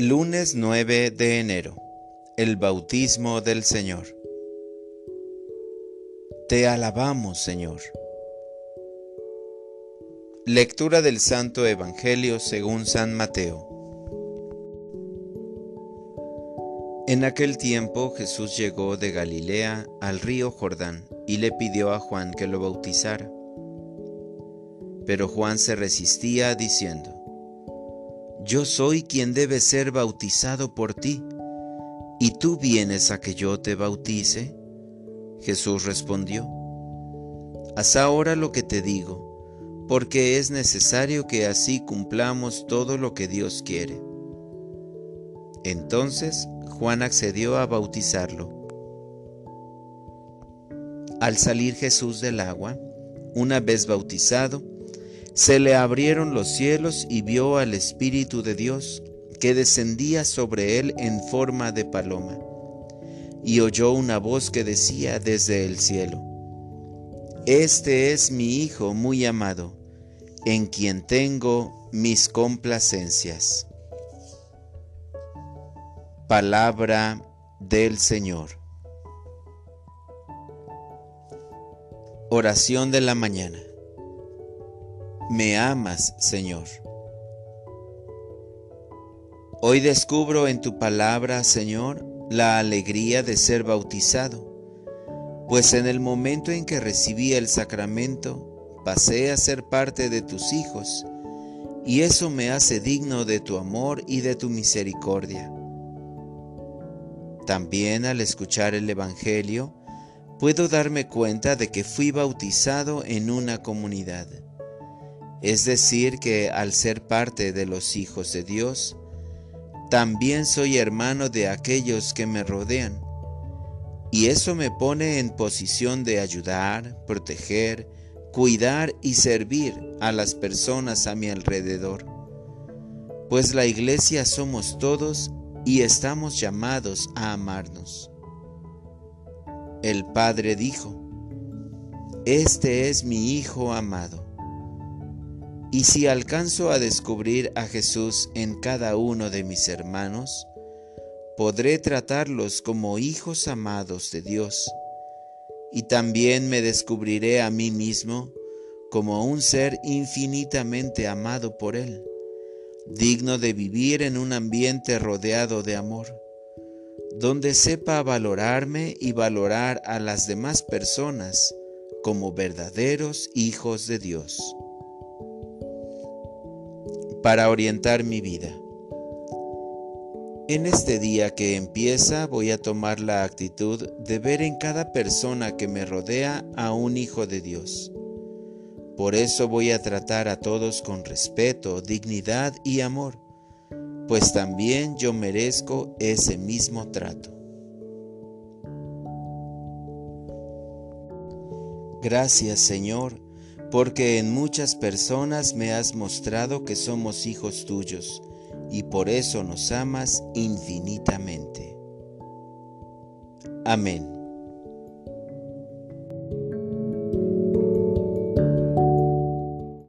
Lunes 9 de enero. El bautismo del Señor. Te alabamos, Señor. Lectura del Santo Evangelio según San Mateo. En aquel tiempo Jesús llegó de Galilea al río Jordán y le pidió a Juan que lo bautizara. Pero Juan se resistía diciendo, yo soy quien debe ser bautizado por ti, ¿y tú vienes a que yo te bautice? Jesús respondió, Haz ahora lo que te digo, porque es necesario que así cumplamos todo lo que Dios quiere. Entonces Juan accedió a bautizarlo. Al salir Jesús del agua, una vez bautizado, se le abrieron los cielos y vio al Espíritu de Dios que descendía sobre él en forma de paloma. Y oyó una voz que decía desde el cielo, Este es mi Hijo muy amado, en quien tengo mis complacencias. Palabra del Señor. Oración de la mañana. Me amas, Señor. Hoy descubro en tu palabra, Señor, la alegría de ser bautizado, pues en el momento en que recibí el sacramento, pasé a ser parte de tus hijos, y eso me hace digno de tu amor y de tu misericordia. También al escuchar el Evangelio, puedo darme cuenta de que fui bautizado en una comunidad es decir, que al ser parte de los hijos de Dios, también soy hermano de aquellos que me rodean. Y eso me pone en posición de ayudar, proteger, cuidar y servir a las personas a mi alrededor. Pues la iglesia somos todos y estamos llamados a amarnos. El Padre dijo, Este es mi Hijo amado y si alcanzo a descubrir a Jesús en cada uno de mis hermanos, podré tratarlos como hijos amados de Dios, y también me descubriré a mí mismo como un ser infinitamente amado por Él, digno de vivir en un ambiente rodeado de amor, donde sepa valorarme y valorar a las demás personas como verdaderos hijos de Dios para orientar mi vida. En este día que empieza voy a tomar la actitud de ver en cada persona que me rodea a un hijo de Dios. Por eso voy a tratar a todos con respeto, dignidad y amor, pues también yo merezco ese mismo trato. Gracias Señor porque en muchas personas me has mostrado que somos hijos tuyos, y por eso nos amas infinitamente. Amén.